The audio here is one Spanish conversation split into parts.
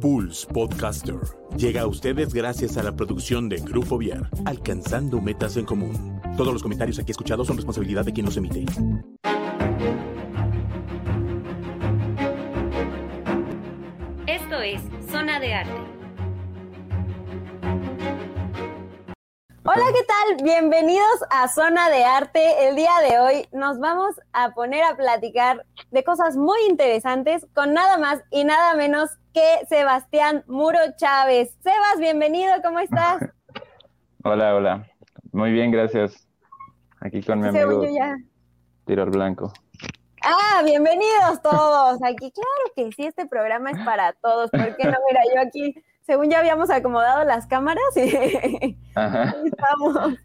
Pulse Podcaster llega a ustedes gracias a la producción de Grupo Viar, alcanzando metas en común. Todos los comentarios aquí escuchados son responsabilidad de quien los emite. Esto es Zona de Arte. Hola, ¿qué tal? Bienvenidos a Zona de Arte. El día de hoy nos vamos a poner a platicar de cosas muy interesantes con nada más y nada menos que Sebastián Muro Chávez. Sebas, bienvenido, ¿cómo estás? hola, hola. Muy bien, gracias. Aquí con mi amigo Tiro al Blanco. Ah, bienvenidos todos. Aquí, claro que sí, este programa es para todos. ¿Por qué no? Mira, yo aquí, según ya habíamos acomodado las cámaras y estamos.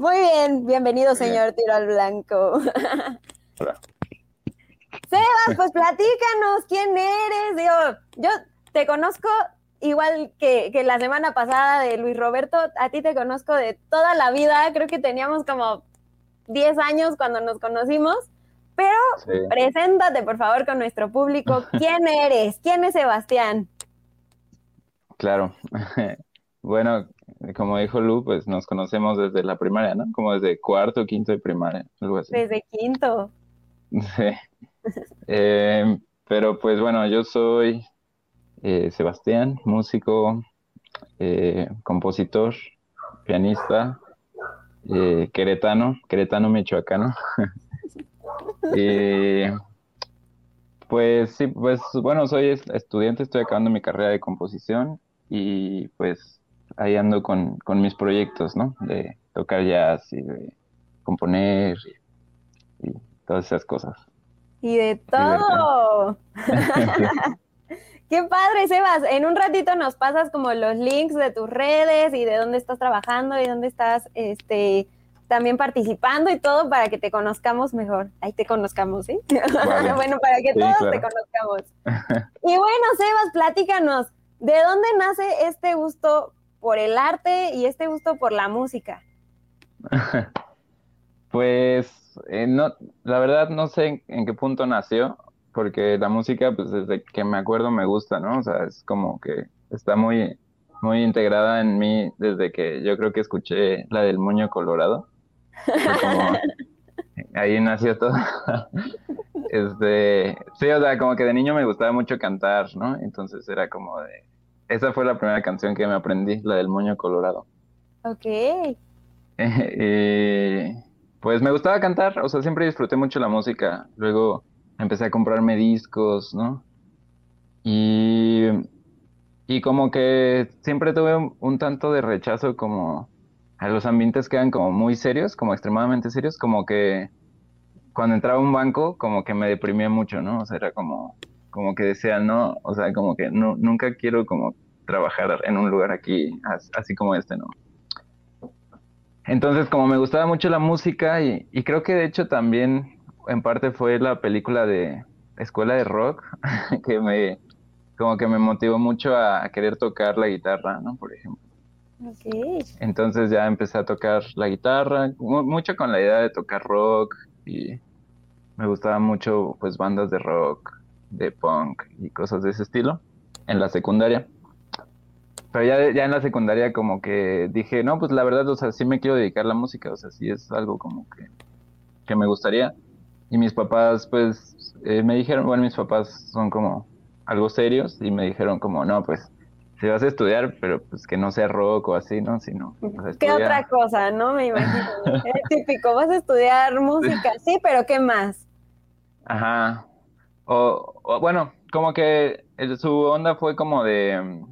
Muy bien, bienvenido, señor Tiro al Blanco. Hola. Sebas, pues platícanos, ¿quién eres? Digo, yo te conozco igual que, que, la semana pasada de Luis Roberto, a ti te conozco de toda la vida, creo que teníamos como 10 años cuando nos conocimos, pero preséntate por favor con nuestro público, ¿quién eres? ¿Quién es Sebastián? Claro, bueno, como dijo Lu, pues nos conocemos desde la primaria, ¿no? Como desde cuarto quinto de primaria, algo así. Desde quinto. Sí. Eh, pero pues bueno, yo soy eh, Sebastián, músico, eh, compositor, pianista, queretano, queretano michoacano. pues sí, pues bueno, soy estudiante, estoy acabando mi carrera de composición y pues ahí ando con, con mis proyectos, ¿no? De tocar jazz y de componer y todas esas cosas. Y de todo. Qué padre, Sebas. En un ratito nos pasas como los links de tus redes y de dónde estás trabajando y dónde estás este, también participando y todo para que te conozcamos mejor. Ahí te conozcamos, ¿sí? bueno, para que todos te conozcamos. y bueno, Sebas, platícanos, ¿de dónde nace este gusto por el arte y este gusto por la música? pues eh, no, la verdad no sé en, qué punto nació, porque la música, pues desde que me acuerdo me gusta, ¿no? O sea, es como que está muy, muy integrada en mí desde que yo creo que escuché la del Moño Colorado. ahí nació todo. este, sí, o sea, como que de niño me gustaba mucho cantar, ¿no? Entonces era como de, esa fue la primera canción que me aprendí, la del Moño Colorado. Ok. y pues me gustaba cantar, o sea, siempre disfruté mucho la música. Luego empecé a comprarme discos, ¿no? Y, y como que siempre tuve un, tanto de rechazo como a los ambientes que eran como muy serios, como extremadamente serios, como que cuando entraba a un banco como que me deprimía mucho, ¿no? O sea, era como, como que decía, no, o sea, como que no, nunca quiero como trabajar en un lugar aquí así como este, ¿no? Entonces, como me gustaba mucho la música y, creo que de hecho también en parte fue la película de Escuela de Rock que me como que me motivó mucho a, querer tocar la guitarra, ¿no? Por ejemplo. Okay. Entonces ya empecé a tocar la guitarra, mucho con la idea de tocar rock y me gustaban mucho pues bandas de rock, de punk y cosas de ese estilo en la secundaria. Pero ya, ya en la secundaria como que dije, no, pues la verdad, o sea, sí me quiero dedicar a la música, o sea, sí es algo como que, que me gustaría. Y mis papás, pues, eh, me dijeron, bueno, mis papás son como algo serios y me dijeron como, no, pues, si vas a estudiar, pero pues que no sea rock o así, ¿no? Sino, pues, ¿Qué otra cosa, no? Me imagino. es típico, vas a estudiar música, sí, pero ¿qué más? Ajá. O, o bueno, como que su onda fue como de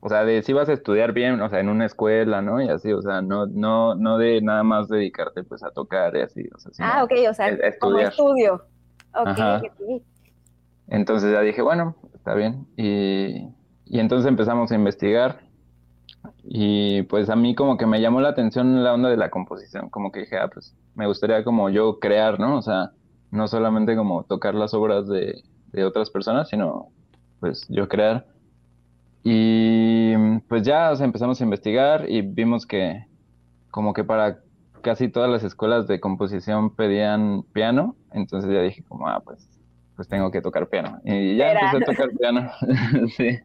o sea, de si vas a estudiar bien, o sea, en una escuela, ¿no? Y así, o sea, no, no, no de nada más dedicarte pues a tocar y así, o sea, Ah, ok, o sea, como estudio. Ok, Entonces ya dije, bueno, está bien. Y, y entonces empezamos a investigar. Y pues a mí como que me llamó la atención la onda de la composición, como que dije, ah, pues me gustaría como yo crear, ¿no? O sea, no solamente como tocar las obras de, de otras personas, sino pues yo crear. Y pues ya empezamos a investigar y vimos que como que para casi todas las escuelas de composición pedían piano, entonces ya dije como, ah, pues, pues tengo que tocar piano. Y ya empecé a tocar piano, sí.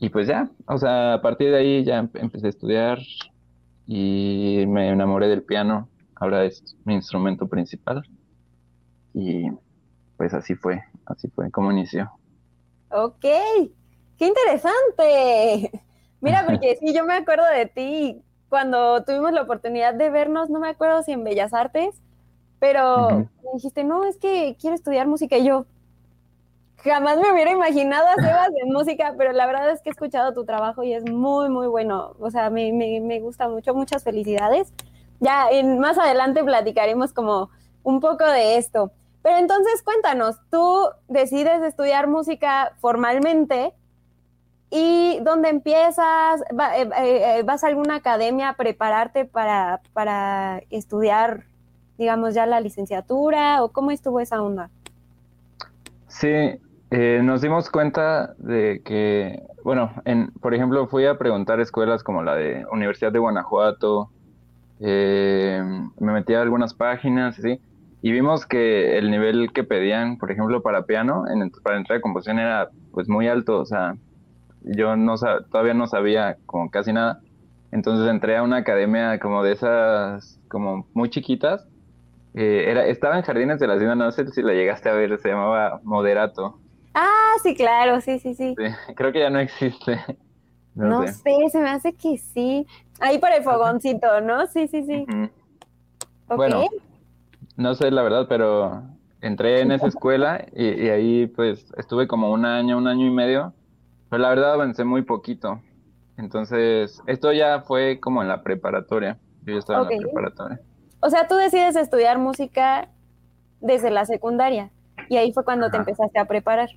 y pues ya, o sea, a partir de ahí ya empecé a estudiar y me enamoré del piano. Ahora es mi instrumento principal. Y pues así fue, así fue como inició. Ok, qué interesante. Mira, porque sí, yo me acuerdo de ti cuando tuvimos la oportunidad de vernos, no me acuerdo si en Bellas Artes, pero me dijiste, no, es que quiero estudiar música. Y yo jamás me hubiera imaginado a Sebas en música, pero la verdad es que he escuchado tu trabajo y es muy, muy bueno. O sea, me, me, me gusta mucho. Muchas felicidades. Ya en, más adelante platicaremos como un poco de esto. Pero entonces cuéntanos, tú decides estudiar música formalmente y dónde empiezas, eh, eh, eh, vas a alguna academia a prepararte para, para estudiar, digamos, ya la licenciatura o cómo estuvo esa onda? Sí, nos dimos cuenta de que, bueno, en, por ejemplo, fui a preguntar escuelas como la de Universidad de Guanajuato, me metí a algunas páginas, ¿sí? y vimos que el nivel que pedían, por ejemplo, para piano, en, para entrar de composición era pues muy alto, o sea, yo no todavía no sabía como casi nada. Entonces entré a una academia como de esas, como muy chiquitas. Eh, era, estaba en Jardines de la Ciudad, no sé si la llegaste a ver, se llamaba Moderato. Ah, sí, claro, sí, sí, sí. creo que ya no existe. No, sé. se me hace que sí. Ahí por el fogoncito, ¿no? Sí, sí, sí. Bueno, no sé la verdad, pero entré en esa escuela y, ahí pues estuve como un año, un año y medio, pero la verdad avancé muy poquito. Entonces, esto ya fue como en la preparatoria. Yo ya estaba en la preparatoria. O sea, tú decides estudiar música desde la secundaria y ahí fue cuando te empezaste a preparar.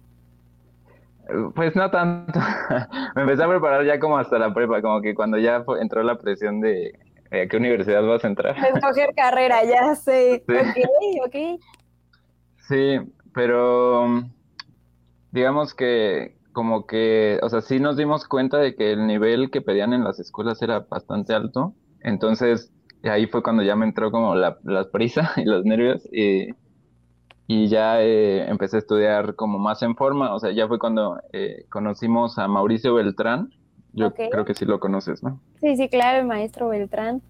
Pues no tanto. Me empecé a preparar ya como hasta la prepa, como que cuando ya entró la presión de ¿A eh, qué universidad vas a entrar? Escoger carrera, ya sé. Sí. Ok, ok. Sí, pero digamos que como que, o sea, sí nos dimos cuenta de que el nivel que pedían en las escuelas era bastante alto. Entonces, ahí fue cuando ya me entró como la, prisa y los nervios y, y ya eh, empecé a estudiar como más en forma. O sea, ya fue cuando eh, conocimos a Mauricio Beltrán, yo creo que sí lo conoces, ¿no? Sí, sí, claro, el maestro Beltrán.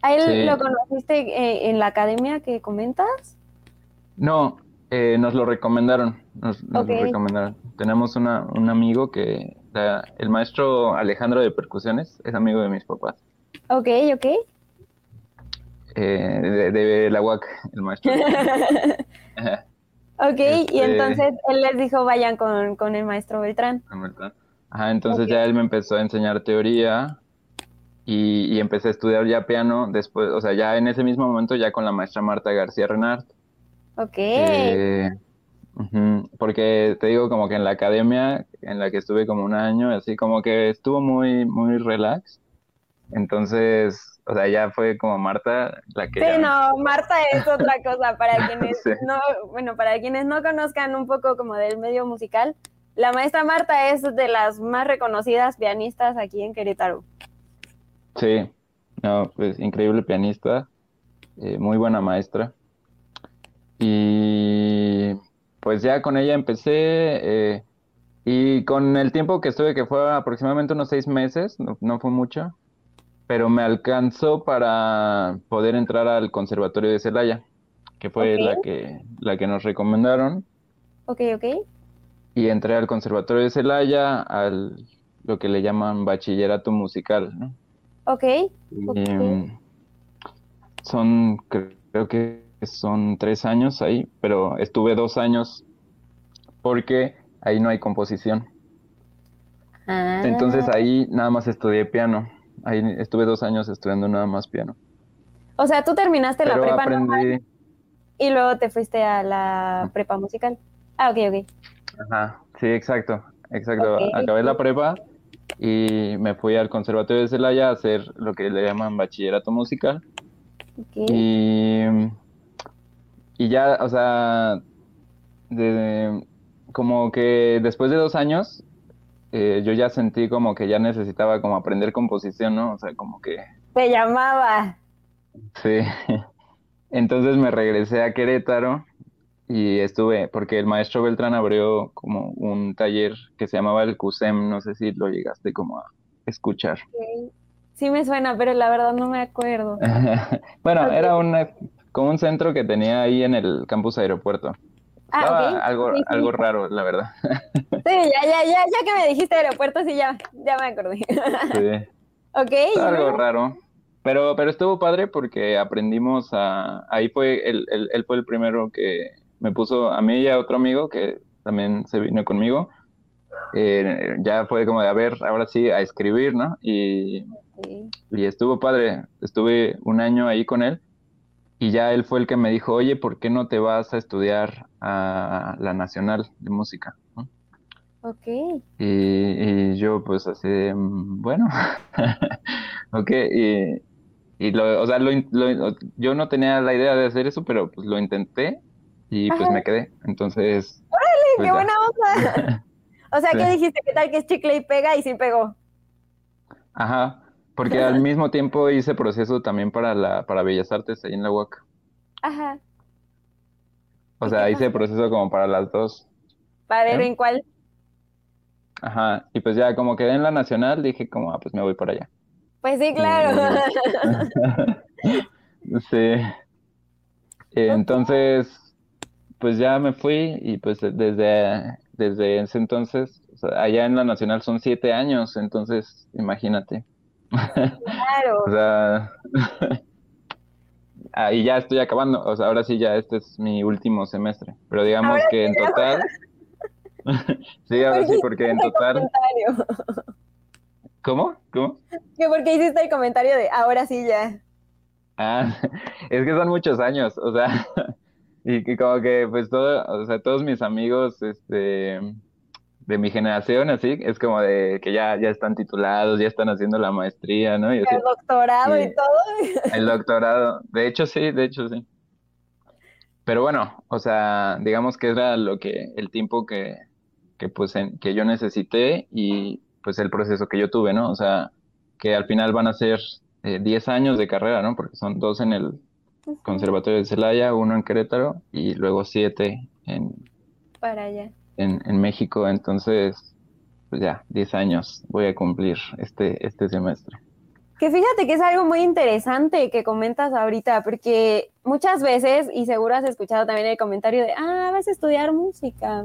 ¿A él lo conociste eh, en la academia que comentas? No, eh, nos lo recomendaron, nos, lo recomendaron. Tenemos un amigo que, el maestro Alejandro de Percusiones, es amigo de mis papás. Ok, ok. Eh, de, la UAC, el maestro. ok, y este entonces él les dijo vayan con, con el maestro Beltrán. Beltrán. Ajá, entonces ya él me empezó a enseñar teoría y, empecé a estudiar ya piano después, o sea, ya en ese mismo momento ya con la maestra Marta García Renard. Ok. Eh, porque te digo como que en la academia en la que estuve como un año, así como que estuvo muy, muy relax. Entonces, o sea, ya fue como Marta la que... Sí, no, Marta es otra cosa para quienes no, bueno, para quienes no conozcan un poco como del medio musical, la maestra Marta es de las más reconocidas pianistas aquí en Querétaro. Sí, no, pues increíble pianista, eh, muy buena maestra. Y pues ya con ella empecé eh, y con el tiempo que estuve, que fue aproximadamente unos seis meses, no, fue mucho, pero me alcanzó para poder entrar al Conservatorio de Celaya, que fue la, que, la que nos recomendaron. Ok, ok y entré al Conservatorio de Celaya, al lo que le llaman bachillerato musical, ¿no? Ok. son, creo que son tres años ahí, pero estuve dos años porque ahí no hay composición. Ah. Entonces ahí nada más estudié piano. Ahí estuve dos años estudiando nada más piano. O sea, tú terminaste la prepa y luego te fuiste a la prepa musical. Ah, ok, ok. Ajá, sí, exacto, exacto. Acabé la prepa y me fui al Conservatorio de Celaya a hacer lo que le llaman bachillerato musical. Y, y ya, o sea, como que después de dos años, eh, yo ya sentí como que ya necesitaba como aprender composición, ¿no? O sea, como que... Te llamaba. Sí. Entonces me regresé a Querétaro y estuve, porque el maestro Beltrán abrió como un taller que se llamaba el CUSEM, no sé si lo llegaste como a escuchar. Sí me suena, pero la verdad no me acuerdo. bueno, era una, como un centro que tenía ahí en el campus aeropuerto. Ah, algo, algo raro, la verdad. Sí, ya, ya, ya, ya que me dijiste aeropuerto, sí, ya, ya me acordé. Sí. ok. algo raro. Pero, pero estuvo padre porque aprendimos a... Ahí fue, él, él, fue el primero que me puso a mí y a otro amigo que también se vino conmigo. Eh, ya fue como de, a ver, ahora sí, a escribir, ¿no? Y, y estuvo padre. Estuve un año ahí con él y ya él fue el que me dijo, oye, ¿por qué no te vas a estudiar a la Nacional de Música? Ok. Y, yo pues así, mm, bueno, ok, y, y lo, o sea, lo, yo no tenía la idea de hacer eso, pero pues lo intenté y pues me quedé. Entonces. ¡Órale, qué pues, buena onda! o sea, ¿qué dijiste? ¿Qué tal que es chicle y pega y sí pegó? Ajá, porque al mismo tiempo hice proceso también para la para Bellas Artes ahí en la UAC. Ajá. O sea, hice proceso como para las dos. ¿Para ver en cuál? Ajá, y pues ya como quedé en la nacional, dije como, ah, pues me voy para allá. Pues sí, claro. sí. Entonces, pues ya me fui y pues desde, desde ese entonces, allá en la nacional son siete años, entonces imagínate. Claro. o sea, ahí ya estoy acabando, o sea, ahora sí ya este es mi último semestre, pero digamos que en total... sí, ahora sí, porque en total... ¿Cómo? ¿Cómo? Que porque hiciste el comentario de ahora sí ya. Ah, es que son muchos años, o sea, y que como que pues todo, o sea, todos mis amigos, este, de mi generación, así, es como de que ya, ya están titulados, ya están haciendo la maestría, ¿no? el doctorado y, todo. El doctorado, de hecho sí, de hecho sí. Pero bueno, o sea, digamos que era lo que, el tiempo que, que pues que yo necesité y pues el proceso que yo tuve, ¿no? O sea, que al final van a ser 10 eh, años de carrera, ¿no? Porque son dos en el Conservatorio de Celaya, uno en Querétaro y luego siete en... Para allá en, México, entonces, pues ya, 10 años voy a cumplir este, este semestre. Que fíjate que es algo muy interesante que comentas ahorita, porque muchas veces, y seguro has escuchado también el comentario de, ah, vas a estudiar música.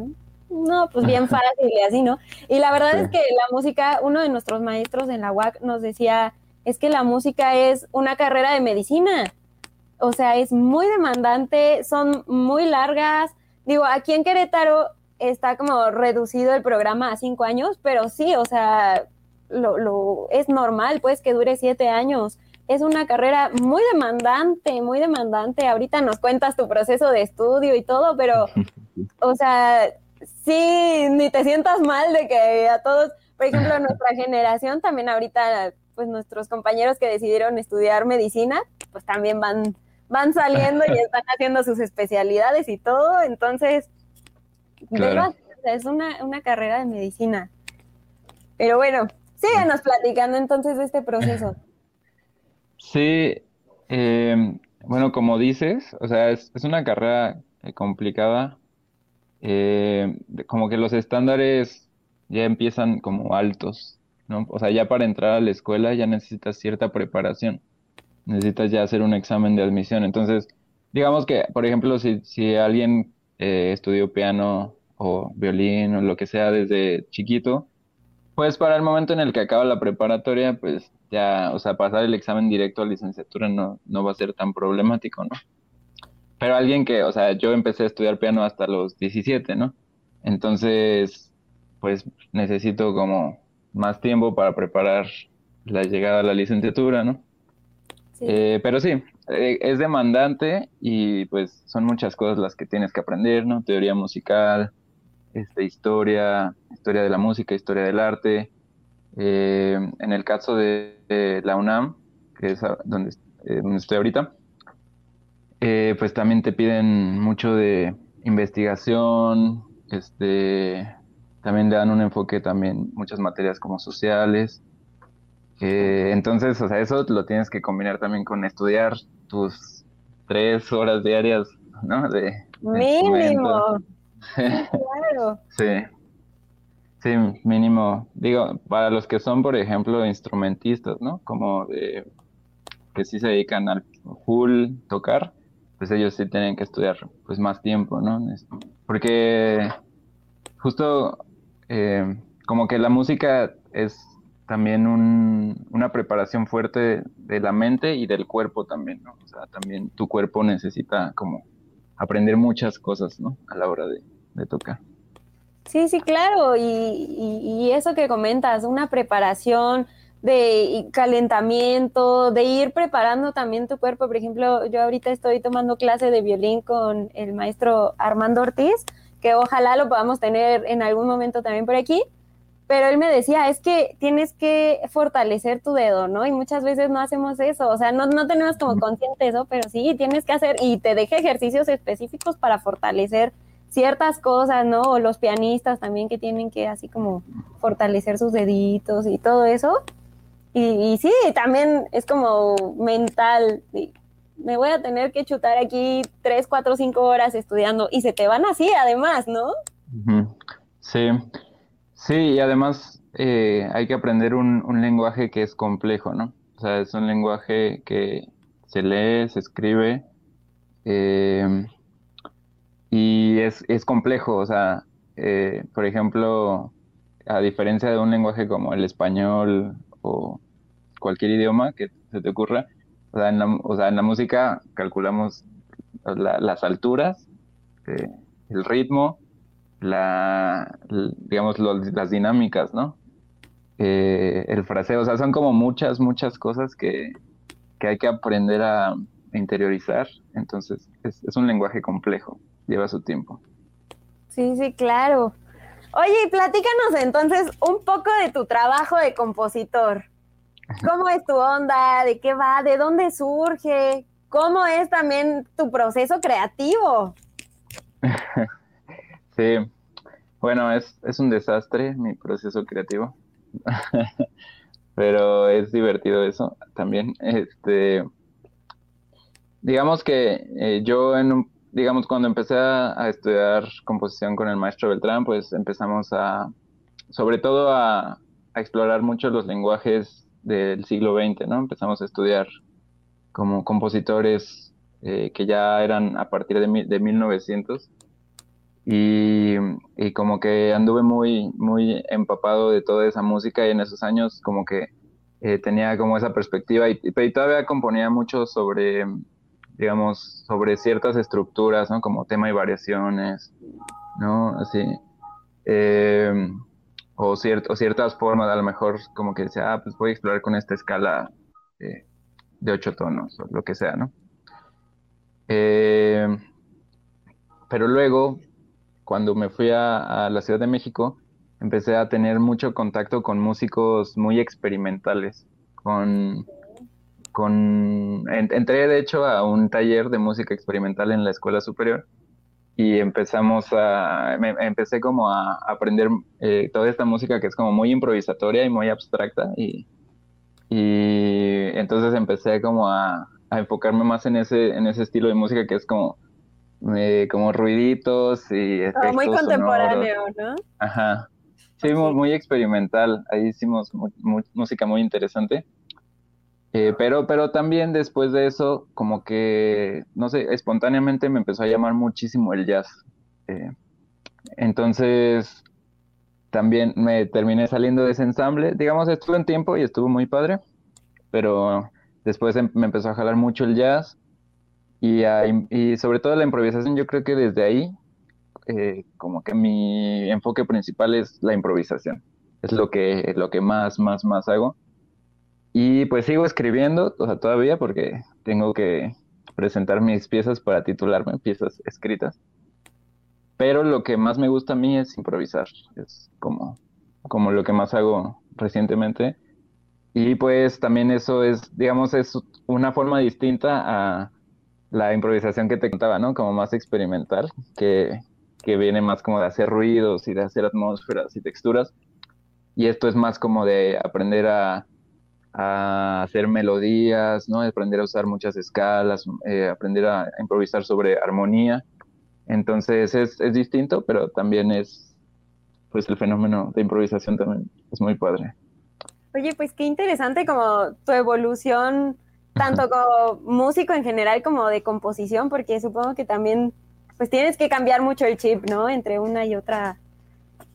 No, pues bien fácil y así, ¿no? Y la verdad es que la música, uno de nuestros maestros en la UAC nos decía, es que la música es una carrera de medicina. O sea, es muy demandante, son muy largas. Digo, aquí en Querétaro está como reducido el programa a cinco años, pero sí, o sea, lo, lo, es normal, pues, que dure siete años. Es una carrera muy demandante, muy demandante. Ahorita nos cuentas tu proceso de estudio y todo, pero, o sea, sí, ni te sientas mal de que a todos, por ejemplo, nuestra generación también ahorita, pues nuestros compañeros que decidieron estudiar medicina, pues también van, van saliendo y están haciendo sus especialidades y todo. Entonces, es una, carrera de medicina. Pero bueno, síganos platicando entonces de este proceso. Sí, eh, bueno, como dices, o sea, es, una carrera eh, complicada. Eh, como que los estándares ya empiezan como altos, ¿no? O sea, ya para entrar a la escuela ya necesitas cierta preparación. Necesitas ya hacer un examen de admisión. Entonces, digamos que, por ejemplo, si, si alguien estudió piano o violín o lo que sea desde chiquito, pues para el momento en el que acaba la preparatoria, pues ya, o sea, pasar el examen directo a licenciatura no, no va a ser tan problemático, ¿no? Pero alguien que, o sea, yo empecé a estudiar piano hasta los 17, ¿no? Entonces, pues necesito como más tiempo para preparar la llegada a la licenciatura, ¿no? Eh, pero sí, eh, es demandante y pues son muchas cosas las que tienes que aprender, ¿no? Teoría musical, este, historia, historia de la música, historia del arte. Eh, en el caso de, la UNAM, que es donde, eh, donde estoy ahorita, eh, pues también te piden mucho de investigación, este, también le dan un enfoque también, muchas materias como sociales. Entonces, o sea, eso lo tienes que combinar también con estudiar tus tres horas diarias, ¿no? De, Mínimo. claro. Sí. Sí, mínimo. Digo, para los que son, por ejemplo, instrumentistas, ¿no? Como de que sí se dedican al full tocar, pues ellos sí tienen que estudiar pues más tiempo, ¿no? Porque justo eh, como que la música es también un, una preparación fuerte de la mente y del cuerpo también, ¿no? O sea, también tu cuerpo necesita como aprender muchas cosas, ¿no? A la hora de, tocar. Sí, sí, claro. Y, y, eso que comentas, una preparación de calentamiento, de ir preparando también tu cuerpo. Por ejemplo, yo ahorita estoy tomando clase de violín con el maestro Armando Ortiz, que ojalá lo podamos tener en algún momento también por aquí pero él me decía, es que tienes que fortalecer tu dedo, ¿no? Y muchas veces no hacemos eso, o sea, no, no tenemos como consciente eso, pero sí, tienes que hacer, y te deje ejercicios específicos para fortalecer ciertas cosas, ¿no? O los pianistas también que tienen que así como fortalecer sus deditos y todo eso. Y, y sí, también es como mental, me voy a tener que chutar aquí tres, cuatro, cinco horas estudiando y se te van así además, ¿no? Sí, Sí, y además eh, hay que aprender un, lenguaje que es complejo, ¿no? O sea, es un lenguaje que se lee, se escribe eh, y es, es, complejo, o sea, eh, por ejemplo, a diferencia de un lenguaje como el español o cualquier idioma que se te ocurra, o sea, en la, o sea, en la música calculamos las alturas, el ritmo, la, digamos, las dinámicas, ¿no? Eh, el fraseo, o sea, son como muchas, muchas cosas que, hay que aprender a interiorizar. Entonces, es, un lenguaje complejo, lleva su tiempo. Sí, sí, claro. Oye, platícanos entonces un poco de tu trabajo de compositor. ¿Cómo es tu onda? ¿De qué va? ¿De dónde surge? ¿Cómo es también tu proceso creativo? Sí, bueno, es, es un desastre mi proceso creativo, pero es divertido eso también. Este, digamos que eh, yo en digamos cuando empecé a, estudiar composición con el maestro Beltrán, pues empezamos a, sobre todo a, explorar mucho los lenguajes del siglo XX, ¿no? Empezamos a estudiar como compositores eh, que ya eran a partir de, de 1900 y, como que anduve muy, muy empapado de toda esa música y en esos años como que eh, tenía como esa perspectiva y, y, todavía componía mucho sobre, digamos, sobre ciertas estructuras, ¿no? Como tema y variaciones, ¿no? Así. Eh, o, o ciertas formas, a lo mejor como que decía, ah, pues voy a explorar con esta escala de ocho tonos o lo que sea, ¿no? Eh, pero luego cuando me fui a, la Ciudad de México, empecé a tener mucho contacto con músicos muy experimentales, con, con entré de hecho a un taller de música experimental en la escuela superior y empezamos a, empecé como a aprender eh, toda esta música que es como muy improvisatoria y muy abstracta y, y entonces empecé como a, a enfocarme más en ese, en ese estilo de música que es como eh, como ruiditos y efectos muy contemporáneo, ¿no? Ajá. Sí, muy, experimental. Ahí hicimos música muy interesante. Eh, pero, pero también después de eso, como que, no sé, espontáneamente me empezó a llamar muchísimo el jazz. Eh, entonces, también me terminé saliendo de ese ensamble. Digamos, estuve un tiempo y estuvo muy padre, pero después em, me empezó a jalar mucho el jazz y, y sobre todo la improvisación, yo creo que desde ahí, eh, como que mi enfoque principal es la improvisación. Es lo que, lo que más, más, más hago. Y pues sigo escribiendo, o sea, todavía porque tengo que presentar mis piezas para titularme, piezas escritas. Pero lo que más me gusta a mí es improvisar. Es como, como lo que más hago recientemente. Y pues también eso es, digamos, es una forma distinta a, la improvisación que te contaba, ¿no? Como más experimental, que, viene más como de hacer ruidos y de hacer atmósferas y texturas. Y esto es más como de aprender a, hacer melodías, ¿no? Aprender a usar muchas escalas, eh, aprender a, improvisar sobre armonía. Entonces es, es distinto, pero también es, pues el fenómeno de improvisación también es muy padre. Oye, pues qué interesante como tu evolución, tanto como músico en general como de composición, porque supongo que también pues tienes que cambiar mucho el chip, ¿no? Entre una y otra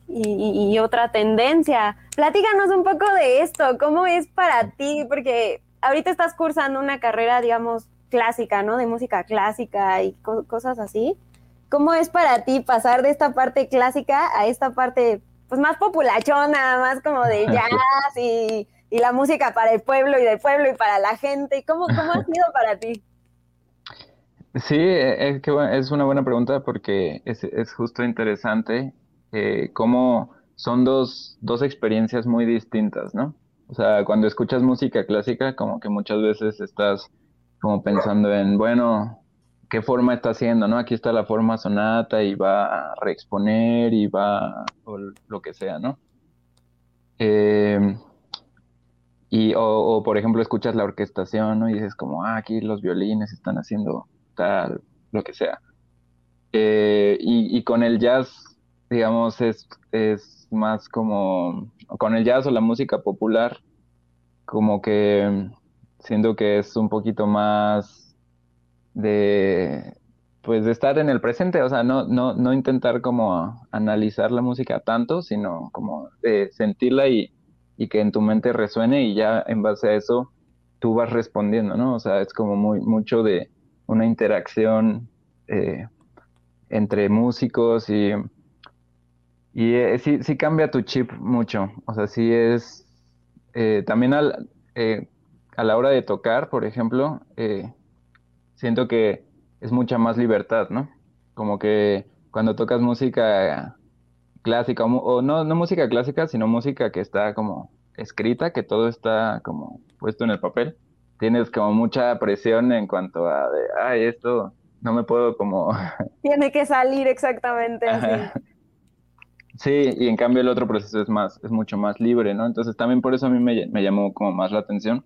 y, otra tendencia. Platícanos un poco de esto, ¿cómo es para ti? Porque ahorita estás cursando una carrera, digamos, clásica, ¿no? De música clásica y cosas así. ¿Cómo es para ti pasar de esta parte clásica a esta parte, pues, más populachona, más como de jazz y, la música para el pueblo y del pueblo y para la gente? ¿Cómo, cómo ha sido para ti? Sí, es, que, es una buena pregunta porque es, es justo interesante eh, cómo son dos, dos experiencias muy distintas, ¿no? O sea, cuando escuchas música clásica, como que muchas veces estás como pensando en, bueno, ¿qué forma está haciendo, no? Aquí está la forma sonata y va a reexponer y va, o lo que sea, ¿no? Eh, y, o, por ejemplo, escuchas la orquestación, ¿no? Y dices como, ah, aquí los violines están haciendo tal, lo que sea. Eh, y, y, con el jazz, digamos, es, es más como, con el jazz o la música popular, como que siento que es un poquito más de, pues, de estar en el presente, o sea, no, no, no intentar como analizar la música tanto, sino como de sentirla y, y que en tu mente resuene y ya en base a eso tú vas respondiendo, ¿no? O sea, es como muy mucho de una interacción eh, entre músicos y, y eh, sí, sí cambia tu chip mucho. O sea, sí es eh, también al, a la hora de tocar, por ejemplo, siento que es mucha más libertad, ¿no? Como que cuando tocas música clásica, o, no, no música clásica, sino música que está como escrita, que todo está como puesto en el papel, tienes como mucha presión en cuanto a, de, ay, esto no me puedo como... Tiene que salir exactamente así. Sí, y en cambio el otro proceso es más, es mucho más libre, ¿no? Entonces también por eso a mí me, me llamó como más la atención.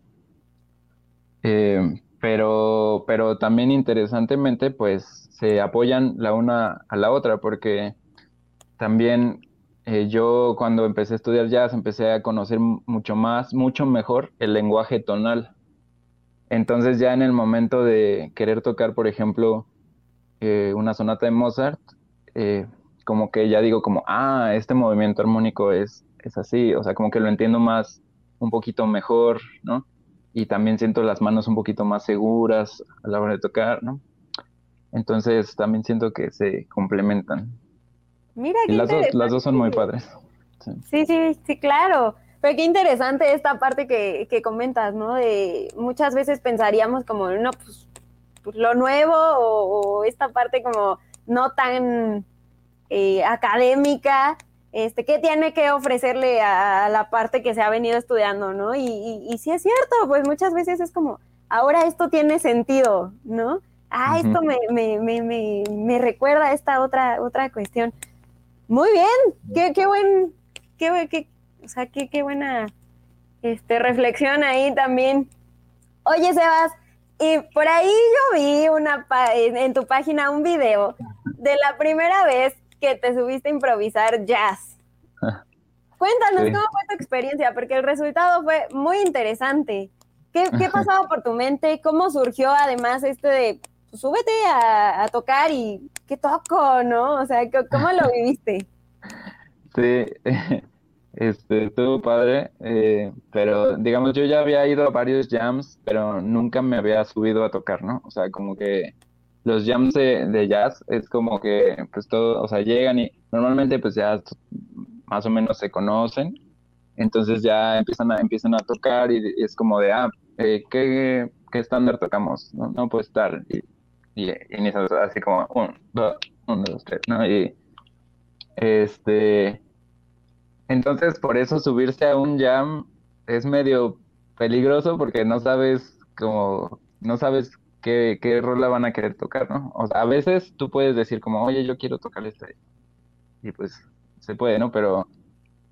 Eh, pero, pero también interesantemente, pues se apoyan la una a la otra, porque también eh, yo cuando empecé a estudiar jazz empecé a conocer mucho más, mucho mejor el lenguaje tonal. Entonces ya en el momento de querer tocar, por ejemplo, eh, una sonata de Mozart, eh, como que ya digo como, ah, este movimiento armónico es, es así, o sea, como que lo entiendo más, un poquito mejor, ¿no? Y también siento las manos un poquito más seguras a la hora de tocar, ¿no? Entonces también siento que se complementan. Mira, y las dos, las dos son muy padres. sí, sí, sí claro. Pero qué interesante esta parte que, que comentas, ¿no? De muchas veces pensaríamos como, no, pues, pues lo nuevo o, esta parte como no tan eh, académica, este, ¿qué tiene que ofrecerle a, la parte que se ha venido estudiando, ¿no? Y, y, y, sí es cierto, pues muchas veces es como, ahora esto tiene sentido, ¿no? Ah, esto me, me, me, me, recuerda a esta otra, otra cuestión. Muy bien, qué, qué buen, qué, qué, o sea, qué, qué buena este, reflexión ahí también. Oye, Sebas, y por ahí yo vi una en, tu página un video de la primera vez que te subiste a improvisar jazz. Cuéntanos cómo fue tu experiencia, porque el resultado fue muy interesante. ¿Qué, qué pasaba por tu mente? ¿Cómo surgió además este de pues, súbete a, a, tocar y qué toco, ¿no? O sea, ¿cómo lo viviste? Sí, Este, estuvo padre, eh, pero digamos, yo ya había ido a varios jams, pero nunca me había subido a tocar, ¿no? O sea, como que los jams de, jazz es como que, pues todo, o sea, llegan y normalmente pues ya más o menos se conocen, entonces ya empiezan a, empiezan a tocar y, es como de, ah, eh, ¿qué, estándar tocamos? No, no puede estar. Y, y, así como, un, dos, uno, dos, tres, ¿no? Y este entonces, por eso subirse a un jam es medio peligroso porque no sabes como, no sabes qué, qué rola van a querer tocar, ¿no? O sea, a veces tú puedes decir como, oye, yo quiero tocar esta. Y pues se puede, ¿no? Pero,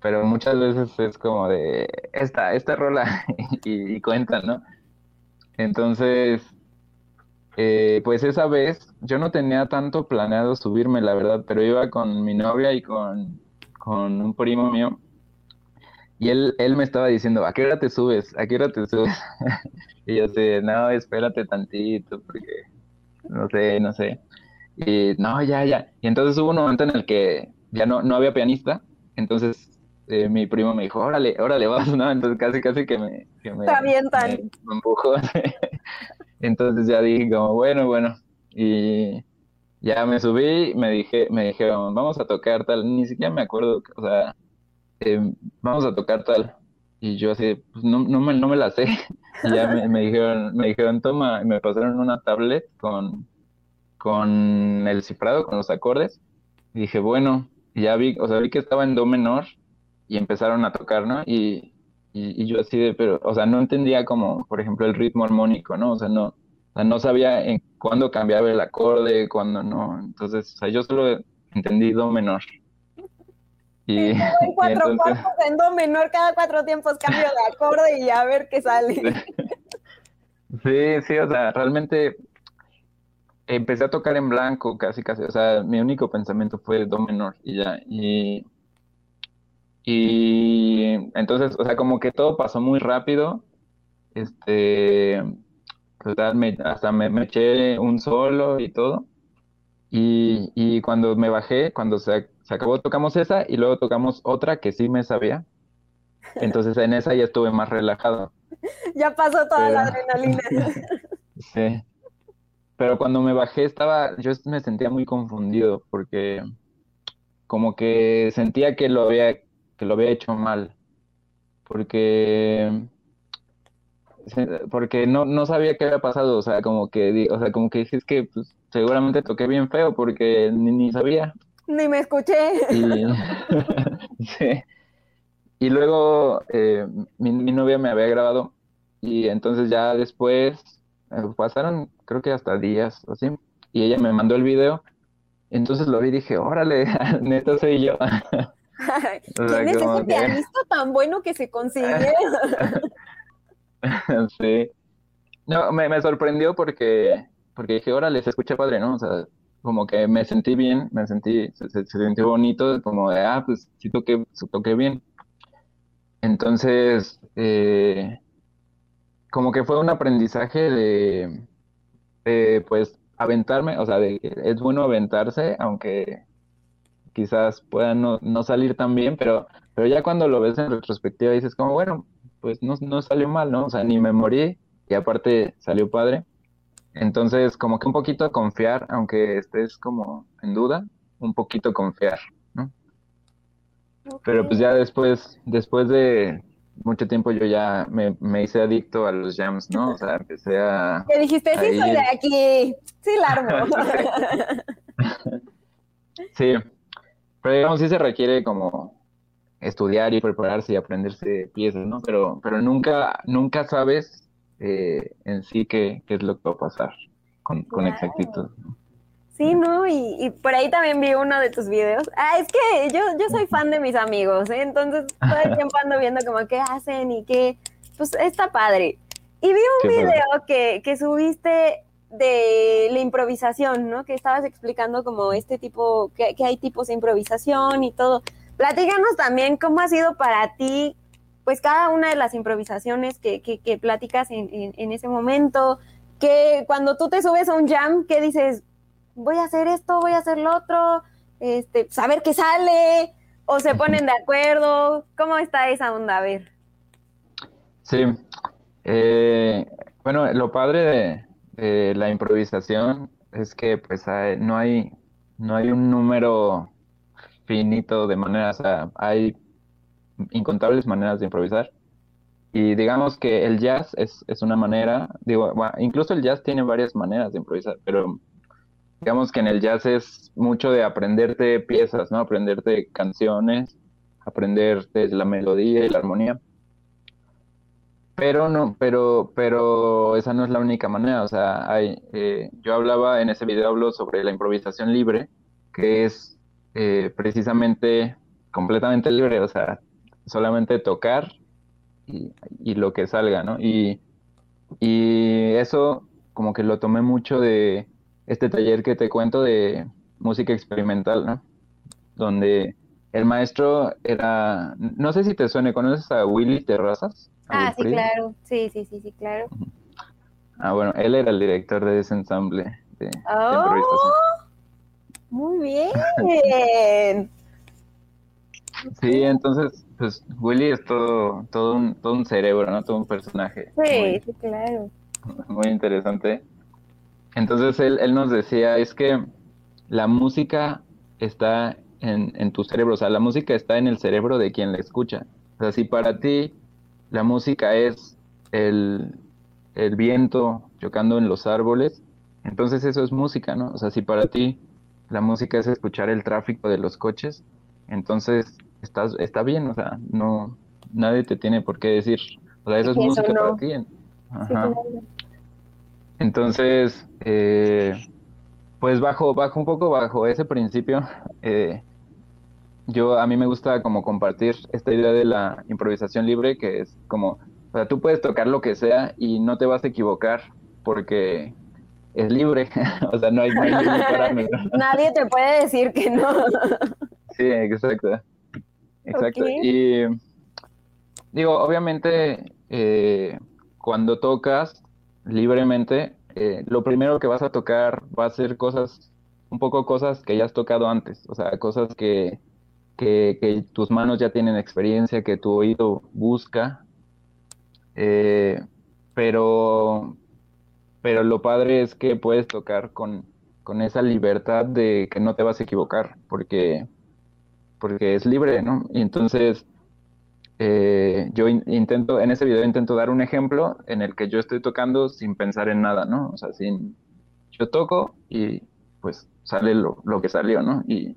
pero muchas veces es como de, esta, esta rola y, y cuentan, ¿no? Entonces, eh, pues esa vez yo no tenía tanto planeado subirme, la verdad, pero iba con mi novia y con, con un primo mío. Y él, él me estaba diciendo, ¿a qué hora te subes? ¿A qué hora te subes? y yo sé, no, espérate tantito, porque no sé, no sé. Y no, ya, ya. Y entonces hubo un momento en el que ya no, no había pianista, entonces eh, mi primo me dijo, órale, órale, vas, ¿no? Entonces casi, casi que me... Que me, me, empujó. entonces ya dije como, bueno, bueno. Y ya me subí, me dije, me dijeron, vamos a tocar tal, ni siquiera me acuerdo, o sea, em, vamos a tocar tal. Y yo así, pues no, no, me, no me la sé. Y ya me, dijeron, me dijeron, toma, y me pasaron una tablet con, con el cifrado, con los acordes. Y dije, bueno, ya vi, o sea, vi que estaba en do menor y empezaron a tocar, ¿no? Y, y, yo así de, pero, o sea, no entendía como, por ejemplo, el ritmo armónico, ¿no? O sea, no, o sea, no sabía en cuándo cambiaba el acorde, cuándo no. Entonces, o sea, yo solo entendí do menor. Y, en cuatro cuartos en do menor, cada cuatro tiempos cambio de acorde y a ver qué sale. Sí, sí, o sea, realmente empecé a tocar en blanco casi, casi. O sea, mi único pensamiento fue do menor y ya. Y y entonces, o sea, como que todo pasó muy rápido. Este, hasta me, eché un solo y todo. Y, y cuando me bajé, cuando se, se, acabó, tocamos esa y luego tocamos otra que sí me sabía. Entonces en esa ya estuve más relajado. Ya pasó toda la adrenalina. sí. Pero cuando me bajé estaba, yo me sentía muy confundido porque como que sentía que lo había que lo había hecho mal, porque porque no, no sabía qué había pasado, o sea, como que, o sea, como que dices que pues, seguramente toqué bien feo porque ni, sabía. Ni me escuché. Y, sí. y luego eh, mi, novia me había grabado y entonces ya después eh, pasaron creo que hasta días o así y ella me mandó el video entonces lo vi y dije órale neta soy yo ¿Quién es ese pianista tan bueno que se consigue? sí. No, me, sorprendió porque, porque dije, órale, se escucha padre, ¿no? O sea, como que me sentí bien, me sentí, se, se, sintió bonito, como de, ah, pues sí toqué, toqué bien. Entonces, eh, como que fue un aprendizaje de, de, pues, aventarme, o sea, de es bueno aventarse, aunque quizás puedan no, no, salir tan bien, pero, pero ya cuando lo ves en retrospectiva dices como, bueno, pues no, no salió mal, ¿no? O sea, ni me morí y aparte salió padre. Entonces, como que un poquito confiar, aunque estés como en duda, un poquito confiar, ¿no? Pero pues ya después, después de mucho tiempo yo ya me, me, hice adicto a los jams, ¿no? O sea, empecé a... ¿Qué dijiste? Sí, soy de aquí, sí, largo. sí, pero digamos, sí se requiere como estudiar y prepararse y aprenderse piezas, ¿no? Pero, pero nunca, nunca sabes eh, en sí qué, qué, es lo que va a pasar con, con exactitud. Sí, ¿no? Y, y, por ahí también vi uno de tus videos. Ah, es que yo, yo soy fan de mis amigos, ¿eh? Entonces todo el tiempo ando viendo como qué hacen y qué... Pues está padre. Y vi un video que, que subiste de la improvisación, ¿no? Que estabas explicando como este tipo, que, hay tipos de improvisación y todo. Platícanos también cómo ha sido para ti, pues cada una de las improvisaciones que, que, que platicas en, en, ese momento, que cuando tú te subes a un jam, ¿qué dices? Voy a hacer esto, voy a hacer lo otro, este, saber qué sale, o se ponen de acuerdo, ¿cómo está esa onda? A ver. Sí, eh, bueno, lo padre de, eh, la improvisación es que pues no hay no hay un número finito de maneras, hay incontables maneras de improvisar. Y digamos que el jazz es, es una manera, digo, incluso el jazz tiene varias maneras de improvisar, pero digamos que en el jazz es mucho de aprenderte piezas, ¿no? Aprenderte canciones, aprenderte la melodía y la armonía. Pero no, pero, pero esa no es la única manera. O sea, hay, eh, yo hablaba en ese video hablo sobre la improvisación libre, que es eh, precisamente completamente libre, o sea, solamente tocar y, lo que salga, ¿no? Y, y eso como que lo tomé mucho de este taller que te cuento de música experimental, ¿no? Donde el maestro era, no sé si te suene, ¿conoces a Willy Terrazas? Ah, sí, claro, sí, sí, sí, sí, claro. Ah, bueno, él era el director de ese ensamble de, oh, Muy bien. Sí, entonces, pues Willy es todo, todo un, todo un cerebro, ¿no? Todo un personaje. Sí, sí, claro. Muy interesante. Entonces él, él nos decía, es que la música está en, en tu cerebro, o sea, la música está en el cerebro de quien la escucha. O sea, si para ti la música es el, el viento chocando en los árboles, entonces eso es música, ¿no? O sea, si para ti la música es escuchar el tráfico de los coches, entonces estás, está bien, o sea, no, nadie te tiene por qué decir, o sea, eso es música para ti. Ajá. Entonces, eh, pues bajo, bajo un poco bajo ese principio, eh, yo a mí me gusta como compartir esta idea de la improvisación libre, que es como, o sea, tú puedes tocar lo que sea y no te vas a equivocar porque es libre, o sea, no hay, no Nadie te puede decir que no. sí, exacto. Exacto. Y digo, obviamente, eh, cuando tocas libremente, eh, lo primero que vas a tocar va a ser cosas, un poco cosas que ya has tocado antes, o sea, cosas que, que, tus manos ya tienen experiencia, que tu oído busca. Eh, pero, pero lo padre es que puedes tocar con, con esa libertad de que no te vas a equivocar, porque porque es libre, ¿no? Y entonces eh, yo intento, en ese video intento dar un ejemplo en el que yo estoy tocando sin pensar en nada, ¿no? O sea, sin, yo toco y pues sale lo, que salió, ¿no? Y,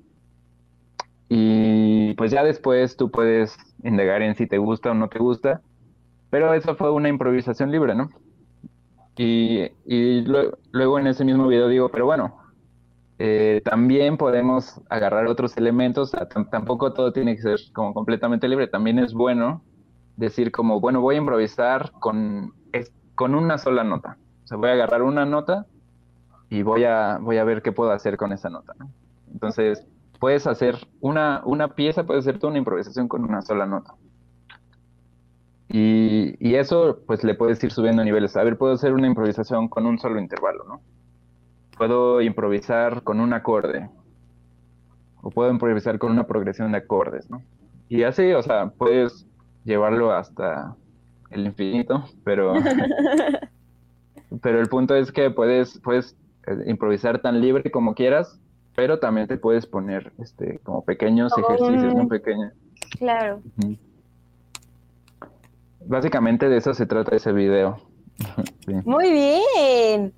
y pues ya después tú puedes indagar en si te gusta o no te gusta, pero eso fue una improvisación libre, ¿no? Y, y luego en ese mismo video digo, pero bueno, eh, también podemos agarrar otros elementos, tampoco todo tiene que ser como completamente libre, también es bueno decir como, bueno, voy a improvisar con, con una sola nota, o sea, voy a agarrar una nota y voy a, voy a ver qué puedo hacer con esa nota. Entonces, puedes hacer una, una pieza, puedes hacer toda una improvisación con una sola nota. Y, y, eso, pues le puedes ir subiendo niveles. A ver, puedo hacer una improvisación con un solo intervalo, ¿no? puedo improvisar con un acorde o puedo improvisar con una progresión de acordes, ¿no? Y así, o sea, puedes llevarlo hasta el infinito, pero pero el punto es que puedes puedes eh, improvisar tan libre como quieras, pero también te puedes poner este como pequeños ejercicios, ¿no? Pequeños. Claro. Básicamente de eso se trata ese video. Muy bien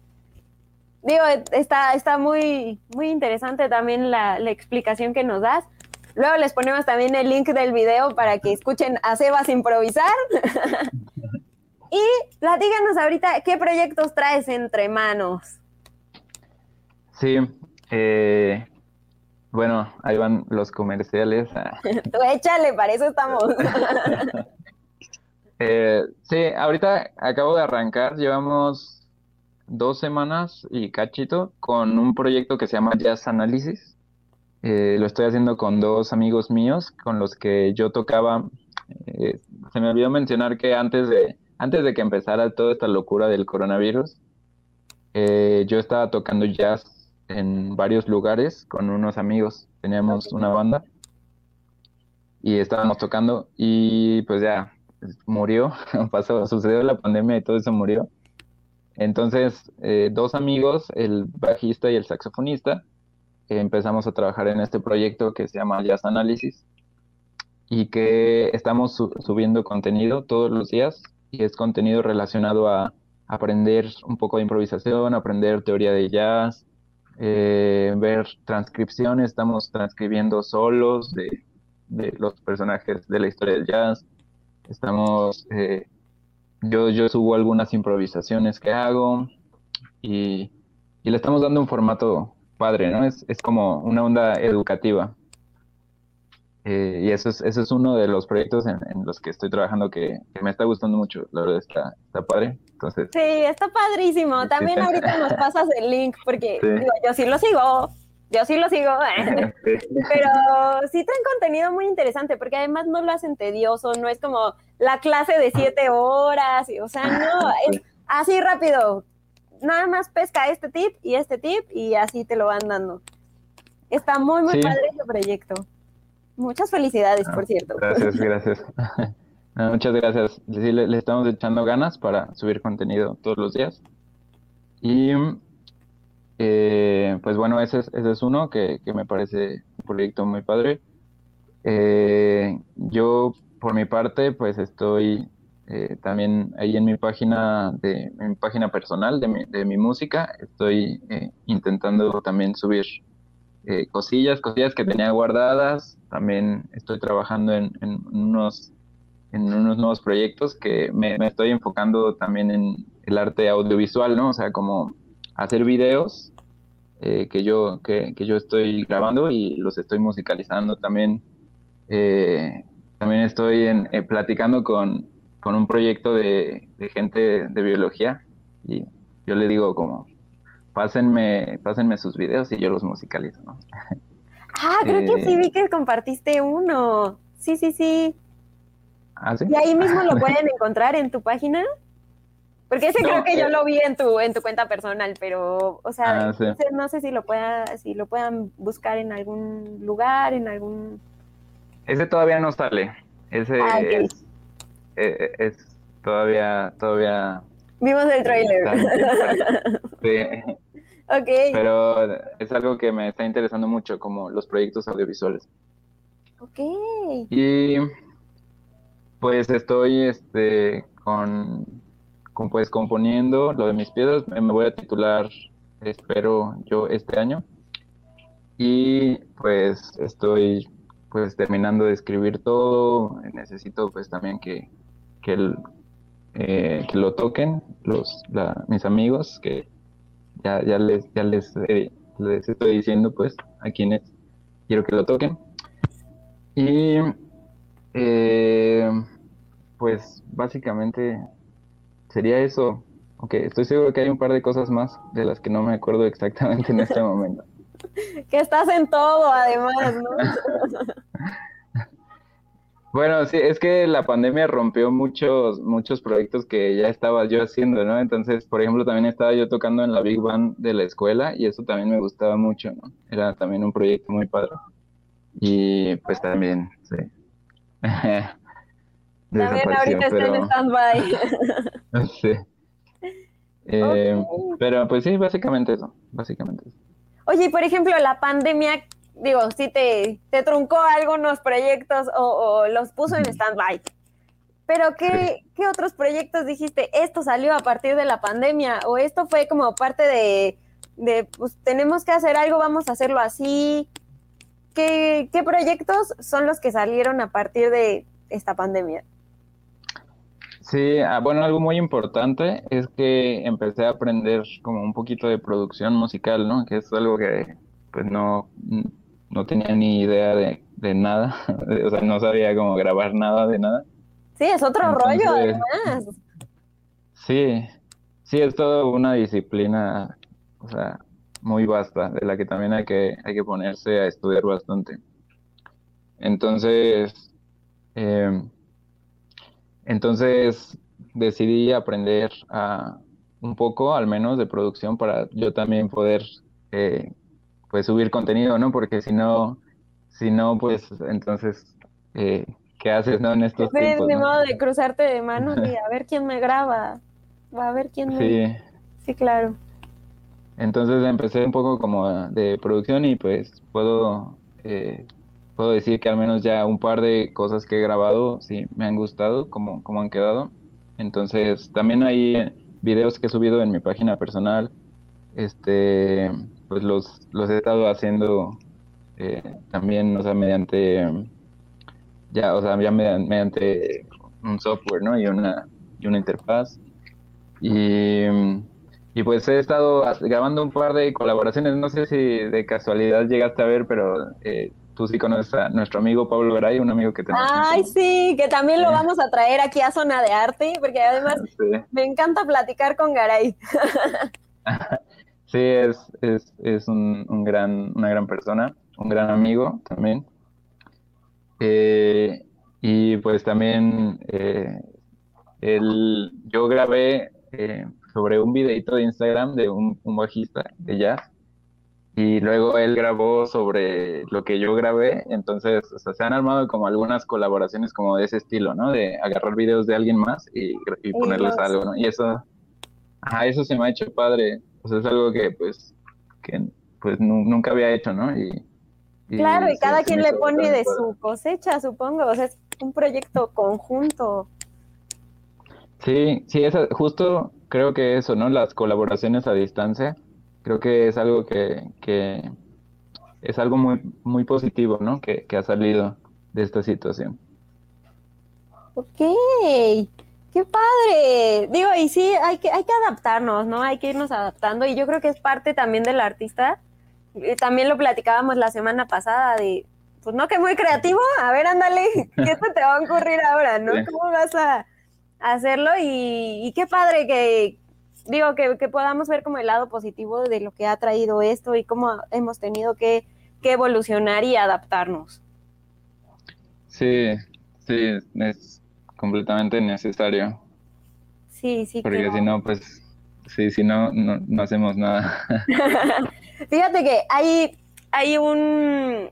digo, está, está muy, muy interesante también la, explicación que nos das. Luego les ponemos también el link del video para que escuchen a Sebas improvisar. y platíganos ahorita qué proyectos traes entre manos. Sí, eh, bueno, ahí van los comerciales. Tú échale, para eso estamos. Eh, sí, ahorita acabo de arrancar, llevamos dos semanas y cachito con un proyecto que se llama Jazz Analysis. Eh, lo estoy haciendo con dos amigos míos con los que yo tocaba. Eh, se me olvidó mencionar que antes de, antes de que empezara toda esta locura del coronavirus, eh, yo estaba tocando jazz en varios lugares con unos amigos. Teníamos una banda y estábamos tocando y pues ya murió, pasó, sucedió la pandemia y todo eso murió. Entonces, eh, dos amigos, el bajista y el saxofonista, empezamos a trabajar en este proyecto que se llama Jazz Analysis y que estamos subiendo contenido todos los días y es contenido relacionado a aprender un poco de improvisación, aprender teoría de jazz, eh, ver transcripciones, estamos transcribiendo solos de, los personajes de la historia del jazz, estamos eh, yo, yo subo algunas improvisaciones que hago y, le estamos dando un formato padre, ¿no? Es, como una onda educativa. Eh, y eso es, eso es uno de los proyectos en, los que estoy trabajando que, me está gustando mucho. La verdad está, está padre. Entonces, sí, está padrísimo. También ahorita nos pasas el link porque yo sí lo sigo. Yo sí lo sigo, pero sí traen contenido muy interesante porque además no lo hacen tedioso, no es como la clase de siete horas, o sea, no, es así rápido. Nada más pesca este tip y este tip y así te lo van dando. Está muy, muy padre este proyecto. Muchas felicidades, por cierto. Gracias, gracias. muchas gracias. le, estamos echando ganas para subir contenido todos los días. Y eh, pues bueno, ese es, ese es uno que, me parece un proyecto muy padre. Eh, yo, por mi parte, pues estoy eh, también ahí en mi página, de, en mi página personal de mi, de mi música, estoy intentando también subir cosillas, cosillas que tenía guardadas. También estoy trabajando en, unos en unos nuevos proyectos que me, estoy enfocando también en el arte audiovisual, ¿no? O sea, como hacer videos eh, que, yo, que, yo estoy grabando y los estoy musicalizando también. Eh, también estoy en, eh, platicando con, con, un proyecto de, gente de biología y yo le digo como, pásenme, pásenme sus videos y yo los musicalizo, ¿no? Ah, creo que sí vi que compartiste uno. Sí, sí, sí. ¿Ah, sí? Y ahí mismo lo pueden encontrar en tu página. Porque ese creo que yo eh, lo vi en tu, en tu cuenta personal, pero, o sea, ah, no sé si lo pueda, si lo puedan buscar en algún lugar, en algún. Ese todavía no sale. Ese ah, es, eh, es, todavía, todavía. Vimos el trailer. sí. Ok. Pero es algo que me está interesando mucho, como los proyectos audiovisuales. Ok. Y pues estoy este con pues componiendo lo de mis piedras, me voy a titular, espero yo este año. Y pues estoy pues terminando de escribir todo, necesito pues también que, que, eh, lo toquen los mis amigos, que ya, ya les, ya les, eh, les estoy diciendo pues a quienes quiero que lo toquen. Y eh, pues básicamente sería eso. Aunque estoy seguro que hay un par de cosas más de las que no me acuerdo exactamente en este momento. que estás en todo, además, ¿no? bueno, sí, es que la pandemia rompió muchos, muchos proyectos que ya estaba yo haciendo, ¿no? Entonces, por ejemplo, también estaba yo tocando en la Big Band de la escuela y eso también me gustaba mucho, ¿no? Era también un proyecto muy padre. Y pues también, sí. También ahorita está en stand-by. sí. Eh, pero pues sí, básicamente eso, básicamente eso. Oye, por ejemplo, la pandemia, digo, sí te, te truncó algunos proyectos o, los puso en stand-by. Pero ¿qué, ¿qué, otros proyectos dijiste? Esto salió a partir de la pandemia o esto fue como parte de, de pues tenemos que hacer algo, vamos a hacerlo así. ¿Qué, ¿Qué proyectos son los que salieron a partir de esta pandemia? Sí, ah, bueno, algo muy importante es que empecé a aprender como un poquito de producción musical, ¿no? Que es algo que pues no, no tenía ni idea de, nada, o sea, no sabía cómo grabar nada de nada. Sí, es otro rollo además. Sí, sí, es toda una disciplina, o sea, muy vasta, de la que también hay que, hay que ponerse a estudiar bastante. Entonces, eh, entonces decidí aprender a, un poco, al menos, de producción para yo también poder eh, pues subir contenido, ¿no? Porque si no, si no, pues entonces, eh, ¿qué haces, no? En estos sí, tiempos. de modo de cruzarte de manos y a ver quién me graba, a ver quién me... Sí. Sí, claro. Entonces empecé un poco como de producción y pues puedo eh, puedo decir que al menos ya un par de cosas que he grabado sí me han gustado, como, como han quedado. Entonces, también hay videos que he subido en mi página personal. Este, pues los, los he estado haciendo eh, también, o sea, mediante, ya, o sea, ya mediante, un software, ¿no? Y una, y una interfaz. Y, y pues he estado grabando un par de colaboraciones, no sé si de casualidad llegaste a ver, pero eh, tú sí conoces a nuestro amigo Pablo Garay, un amigo que tenemos. Ay, sí, que también lo vamos a traer aquí a Zona de Arte, porque además me encanta platicar con Garay. sí, es, es, es un, un, gran, una gran persona, un gran amigo también. Eh, y pues también eh, el, yo grabé eh, sobre un videito de Instagram de un, un bajista de jazz y luego él grabó sobre lo que yo grabé, entonces se han armado como algunas colaboraciones como de ese estilo, ¿no? De agarrar videos de alguien más y, ponerles algo, ¿no? Y eso, ajá, eso se me ha hecho padre, o sea, es algo que pues, que pues nunca había hecho, ¿no? Y, claro, y cada quien le pone de su cosecha, supongo, o sea, es un proyecto conjunto. Sí, sí, es justo creo que eso, ¿no? Las colaboraciones a distancia creo que es algo que, que es algo muy, muy positivo, ¿no? Que, que, ha salido de esta situación. Ok, qué padre. Digo, y sí, hay que, hay que adaptarnos, ¿no? Hay que irnos adaptando y yo creo que es parte también del artista. También lo platicábamos la semana pasada de, pues no, que muy creativo, a ver, ándale, ¿qué te va a ocurrir ahora, no? ¿Cómo vas a hacerlo? Y, y qué padre que, digo, que, que, podamos ver como el lado positivo de lo que ha traído esto y cómo hemos tenido que, que evolucionar y adaptarnos. Sí, sí, es completamente necesario. Sí, sí. Porque si no, pues, sí, si no, no, no hacemos nada. Fíjate que hay, hay un,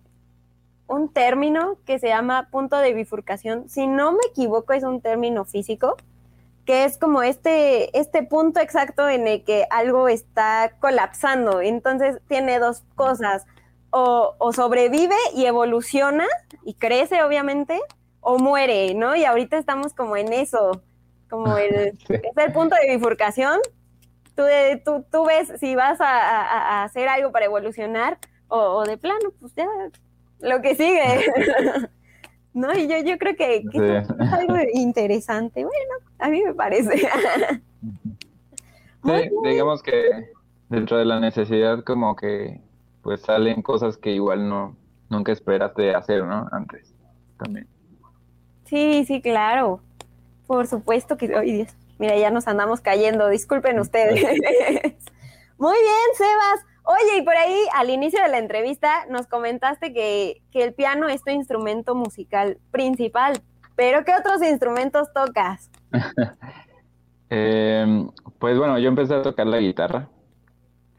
un término que se llama punto de bifurcación. Si no me equivoco, es un término físico que es como este, este punto exacto en el que algo está colapsando. Entonces tiene dos cosas, o, sobrevive y evoluciona y crece obviamente, o muere, ¿no? Y ahorita estamos como en eso, como el, es el punto de bifurcación. Tú, tú, tú ves si vas a, hacer algo para evolucionar o, o de plano, pues ya, lo que sigue. ¿no? Y yo, yo creo que, es algo interesante. Bueno, a mí me parece. sí, digamos que dentro de la necesidad como que pues salen cosas que igual no nunca esperaste hacer, ¿no? Antes también. Sí, sí, claro. Por supuesto que, hoy Dios, mira, ya nos andamos cayendo, disculpen ustedes. Muy bien, Sebas. Oye, y por ahí al inicio de la entrevista nos comentaste que, el piano es tu instrumento musical principal, pero ¿qué otros instrumentos tocas? Em, pues bueno, yo empecé a tocar la guitarra,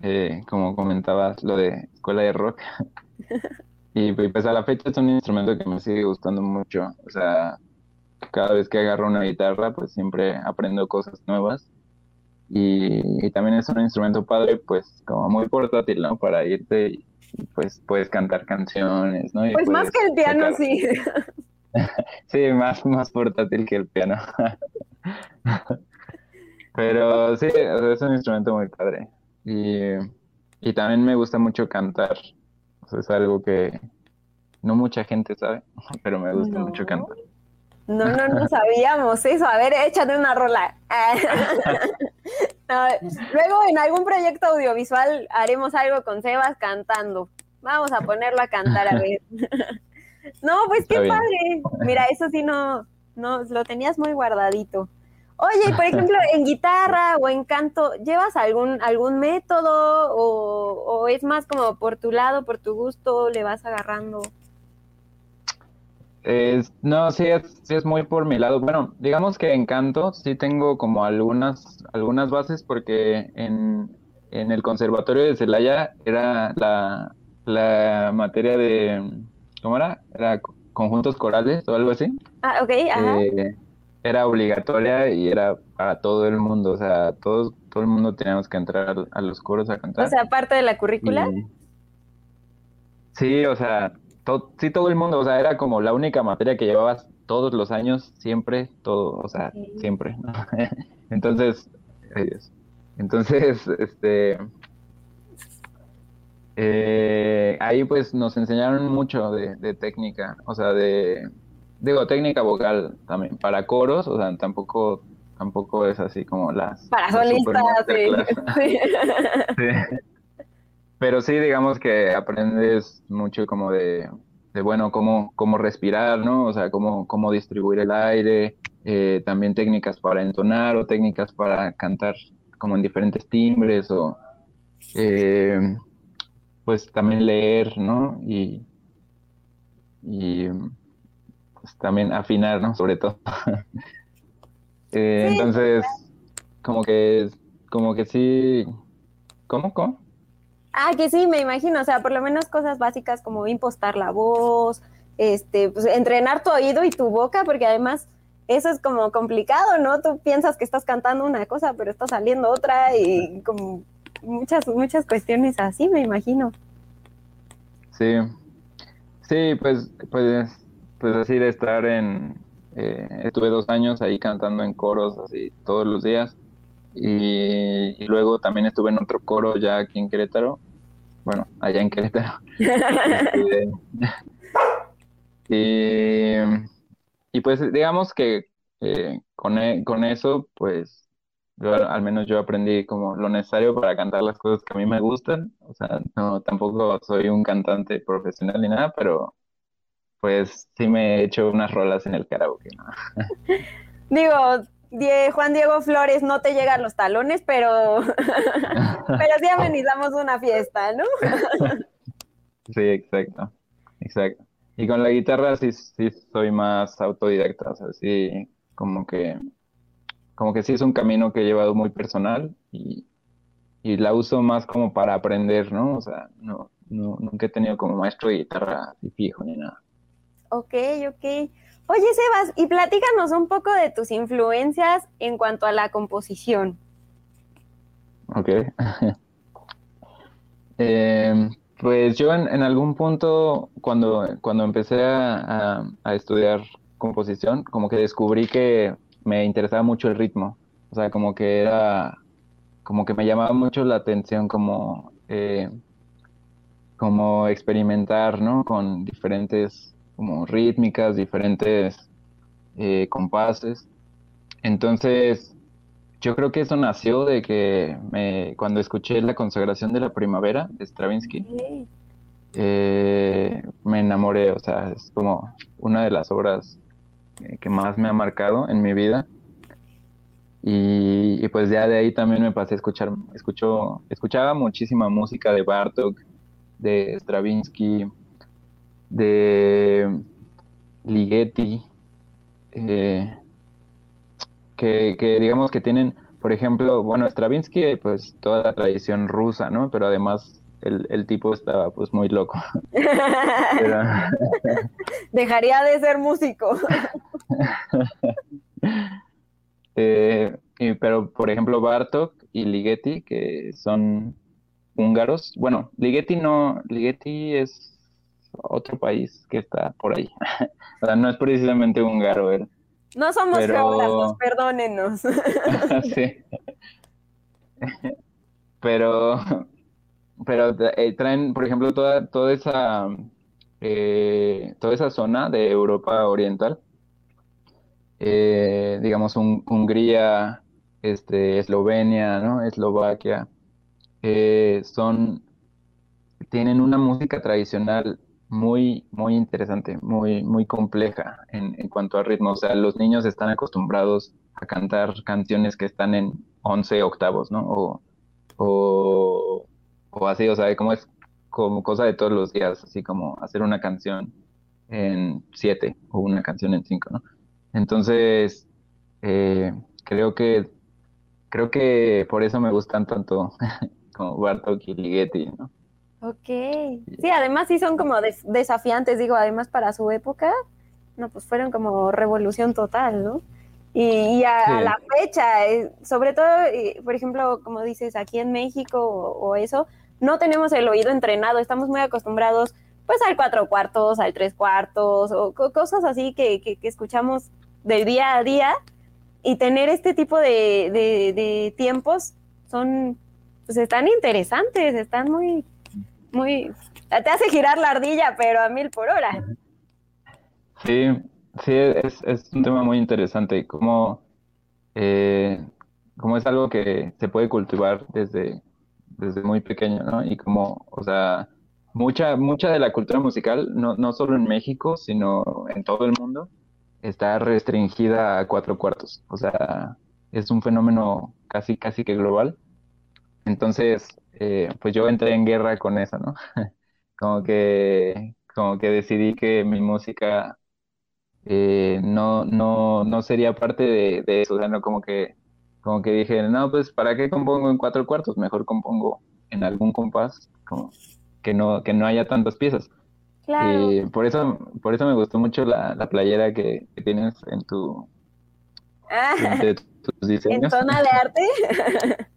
eh, como comentabas, lo de escuela de rock. y pues a la fecha es un instrumento que me sigue gustando mucho. O sea, cada vez que agarro una guitarra, pues siempre aprendo cosas nuevas. Y, también es un instrumento padre, pues como muy portátil, ¿no? Para irte y pues puedes cantar canciones, ¿no? pues más que el piano, sí. sí, más, más portátil que el piano. Pero sí, es un instrumento muy padre. Y, y también me gusta mucho cantar. Sea, es algo que no mucha gente sabe, pero me gusta mucho cantar. No, no, no sabíamos eso. A ver, échate una rola. luego en algún proyecto audiovisual haremos algo con Sebas cantando. Vamos a ponerlo a cantar a ver. no, pues qué padre. Mira, eso sí no, no, lo tenías muy guardadito. Oye, por ejemplo, en guitarra o en canto, ¿llevas algún, algún método o, o es más como por tu lado, por tu gusto, le vas agarrando? no, sí es, sí es muy por mi lado. Bueno, digamos que en canto sí tengo como algunas, algunas bases porque en, el conservatorio de Celaya era la, la materia de, ¿cómo era? Era conjuntos corales o algo así. Ah, ok, ajá. Eh, era obligatoria y era para todo el mundo, o sea, todos, todo el mundo teníamos que entrar a, los coros a cantar. O sea, aparte de la currícula. sí, o sea, sí, todo el mundo, o sea, era como la única materia que llevabas todos los años, siempre, todo, o sea, siempre. entonces, entonces, este, eh, ahí pues nos enseñaron mucho de, técnica, o sea, de, digo, técnica vocal también, para coros, o sea, tampoco, tampoco es así como las... Para solistas, sí. sí. Pero sí, digamos que aprendes mucho como de, bueno, cómo, cómo respirar, ¿no? O sea, cómo, cómo distribuir el aire, eh, también técnicas para entonar o técnicas para cantar como en diferentes timbres o eh, pues también leer, ¿no? Y, y también afinar, ¿no? Sobre todo. Eh, entonces, como que, como que sí, ¿cómo, cómo? Ah, que sí, me imagino, o sea, por lo menos cosas básicas como impostar la voz, este, pues entrenar tu oído y tu boca, porque además eso es como complicado, ¿no? Tú piensas que estás cantando una cosa, pero está saliendo otra y como muchas, muchas cuestiones así, me imagino. Sí, sí, pues, pues, pues así de estar en, eh, estuve dos años ahí cantando en coros así todos los días y, luego también estuve en otro coro ya aquí en Querétaro, bueno, allá en Querétaro. y, y, pues digamos que eh, con, e, con eso pues al menos yo aprendí como lo necesario para cantar las cosas que a mí me gustan. O sea, no, tampoco soy un cantante profesional ni nada, pero pues sí me he hecho unas rolas en el karaoke. Digo, Juan Diego Flores no te llegan los talones, pero, pero sí amenizamos una fiesta, ¿no? sí, exacto, exacto. Y con la guitarra sí, sí soy más autodidacta, o sea, sí como que como que sí es un camino que he llevado muy personal y, la uso más como para aprender, ¿no? O sea, no, nunca he tenido como maestro de guitarra así fijo ni nada. Ok, ok. Oye, Sebas, y platícanos un poco de tus influencias en cuanto a la composición. Ok. Em, pues yo en, algún punto, cuando, cuando empecé a, estudiar composición, como que descubrí que me interesaba mucho el ritmo. O sea, como que era, como que me llamaba mucho la atención como, eh, como experimentar, ¿no? Con diferentes como rítmicas, diferentes eh, compases. Entonces, yo creo que eso nació de que me, cuando escuché La consagración de la primavera de Stravinsky, eh, me enamoré, o sea, es como una de las obras eh, que más me ha marcado en mi vida. Y, pues ya de ahí también me pasé a escuchar, escucho, escuchaba muchísima música de Bartok, de Stravinsky, de Ligeti, eh, que, que, digamos que tienen, por ejemplo, bueno, Stravinsky, pues toda la tradición rusa, ¿no? Pero además el, tipo estaba pues muy loco. Dejaría de ser músico. Eh, pero, por ejemplo, Bartok y Ligeti, que son húngaros. Bueno, Ligeti no, Ligeti es otro país que está por ahí. o sea, no es precisamente húngaro él. No somos geógrafos, perdónenos. sí. pero pero eh, traen, por ejemplo, toda, toda esa eh, toda esa zona de Europa Oriental, eh, digamos Hungría, este, Eslovenia, ¿no? Eslovaquia, son tienen una música tradicional muy, muy interesante, muy, muy compleja en, en, cuanto a ritmo. O sea, los niños están acostumbrados a cantar canciones que están en 11 octavos, ¿no? O, o, o así, o sea, como es como cosa de todos los días, así como hacer una canción en siete o una canción en cinco, ¿no? Entonces, eh, creo que creo que por eso me gustan tanto como Bartok y Ligeti, ¿no? Ok, sí, además sí son como desafiantes, digo, además para su época, no, pues fueron como revolución total, ¿no? Y, a, la fecha, eh, sobre todo, por ejemplo, como dices, aquí en México o eso, no tenemos el oído entrenado, estamos muy acostumbrados pues al cuatro cuartos, al tres cuartos, o cosas así que, que, escuchamos del día a día, y tener este tipo de, de, tiempos son, pues están interesantes, están muy, muy, te hace girar la ardilla, pero a mil por hora. Sí, sí, es, es un tema muy interesante, como, eh, es algo que se puede cultivar desde desde muy pequeño, ¿no? Y como, o sea, mucha, mucha de la cultura musical, no, no solo en México, sino en todo el mundo, está restringida a cuatro cuartos. O sea, es un fenómeno casi, casi que global. Entonces, eh, pues yo entré en guerra con eso, ¿no? como que, como que decidí que mi música eh, no, no, no sería parte de, de, eso, o sea, no como que, como que dije, no, pues, ¿para qué compongo en cuatro cuartos? Mejor compongo en algún compás, como que no, que no haya tantas piezas. Y por eso, por eso me gustó mucho la, la playera que, tienes en tu, ah, ¿En zona de arte?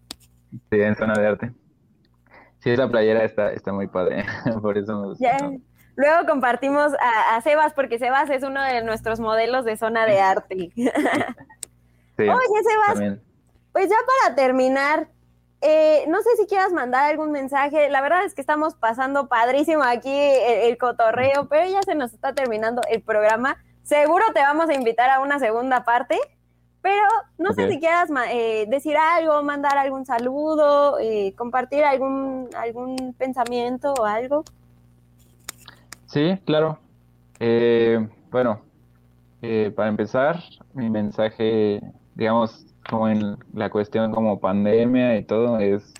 sí, en zona de arte. Sí, esa playera está, está muy padre, por eso me gustó. Luego compartimos a, Sebas, porque Sebas es uno de nuestros modelos de zona de arte. Oye, Sebas, pues ya para terminar, eh, no sé si quieras mandar algún mensaje. La verdad es que estamos pasando padrísimo aquí el, cotorreo, pero ya se nos está terminando el programa. Seguro te vamos a invitar a una segunda parte, pero no sé si quieras eh, decir algo, mandar algún saludo, eh, compartir algún, algún pensamiento o algo. Sí, claro. bueno, para empezar, mi mensaje, digamos, como en la cuestión como pandemia y todo, es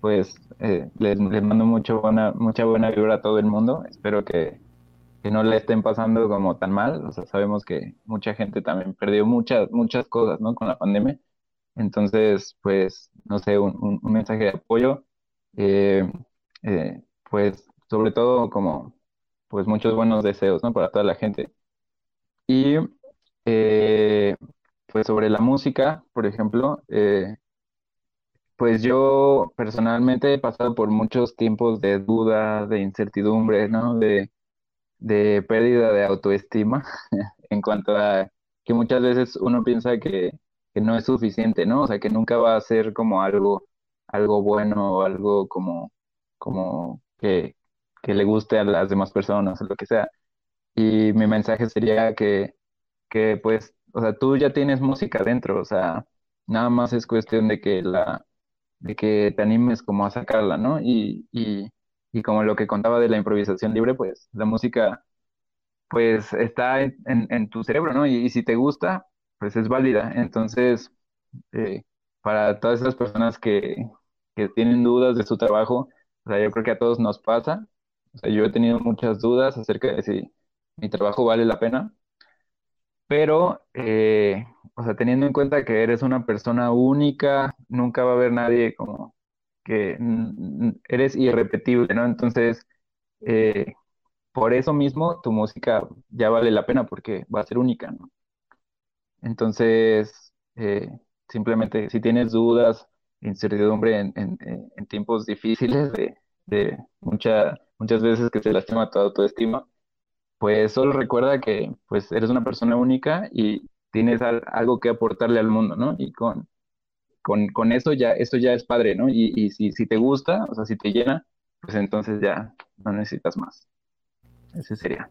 pues eh, les, mando mucho buena, mucha buena vibra a todo el mundo. Espero que, no le estén pasando como tan mal. O sea, sabemos que mucha gente también perdió muchas, muchas cosas, ¿no? Con la pandemia. Entonces, pues, no sé, un, mensaje de apoyo. Eh, eh, pues, sobre todo como, pues, muchos buenos deseos, ¿no? Para toda la gente. Y pues sobre la música, por ejemplo, eh, pues yo personalmente he pasado por muchos tiempos de duda, de incertidumbre, ¿no? De, de pérdida de autoestima en cuanto a que muchas veces uno piensa que, que, no es suficiente, ¿no? O sea, que nunca va a ser como algo, algo bueno o algo como, como que, que le guste a las demás personas o lo que sea. Y mi mensaje sería que, que pues o sea, tú ya tienes música dentro, o sea, nada más es cuestión de que la, de que te animes como a sacarla, ¿no? Y, y, y como lo que contaba de la improvisación libre, pues la música, pues está en, tu cerebro, ¿no? Y, si te gusta, pues es válida. Entonces, eh, para todas esas personas que, que tienen dudas de su trabajo, o sea, yo creo que a todos nos pasa. O sea, yo he tenido muchas dudas acerca de si mi trabajo vale la pena pero, eh, o sea, teniendo en cuenta que eres una persona única, nunca va a haber nadie como que eres irrepetible, ¿no? Entonces, eh, por eso mismo tu música ya vale la pena porque va a ser única, ¿no? Entonces, eh, simplemente si tienes dudas, incertidumbre en, tiempos difíciles de, de mucha, muchas veces que se lastima tu estima, pues solo recuerda que pues eres una persona única y tienes algo que aportarle al mundo, ¿no? Y con, con, eso ya, esto ya es padre, ¿no? Y, y si, si te gusta, o sea, si te llena, pues entonces ya no necesitas más. Ese sería.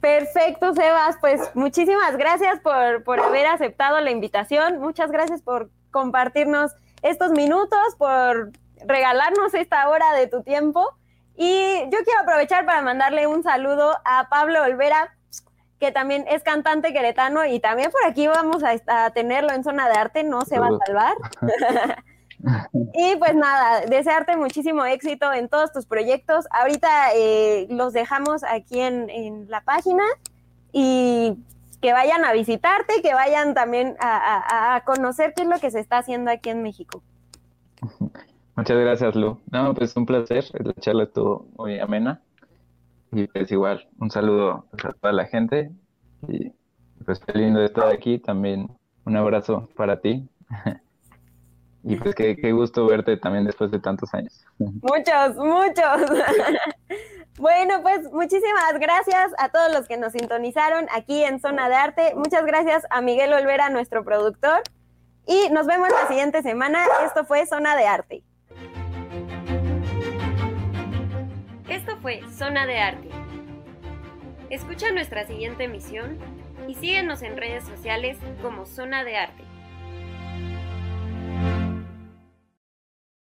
Perfecto, Sebas. Pues muchísimas gracias por, por haber aceptado la invitación. Muchas gracias por compartirnos estos minutos, por regalarnos esta hora de tu tiempo. Y yo quiero aprovechar para mandarle un saludo a Pablo Olvera, que también es cantante queretano y también por aquí vamos a, tenerlo en zona de arte, no se va a salvar. y pues nada, desearte muchísimo éxito en todos tus proyectos. Ahorita eh, los dejamos aquí en, en, la página y que vayan a visitarte, que vayan también a, a conocer qué es lo que se está haciendo aquí en México. Muchas gracias, Lu. No, pues un placer. La charla estuvo muy amena. Y pues igual, un saludo a toda la gente. Y pues qué lindo estar aquí. También un abrazo para ti. y pues qué, qué gusto verte también después de tantos años. Muchos, muchos. Bueno, pues muchísimas gracias a todos los que nos sintonizaron aquí en Zona de Arte. Muchas gracias a Miguel Olvera, nuestro productor. Y nos vemos la siguiente semana. Esto fue Zona de Arte. Esto fue Zona de Arte. Escucha nuestra siguiente emisión y síguenos en redes sociales como Zona de Arte.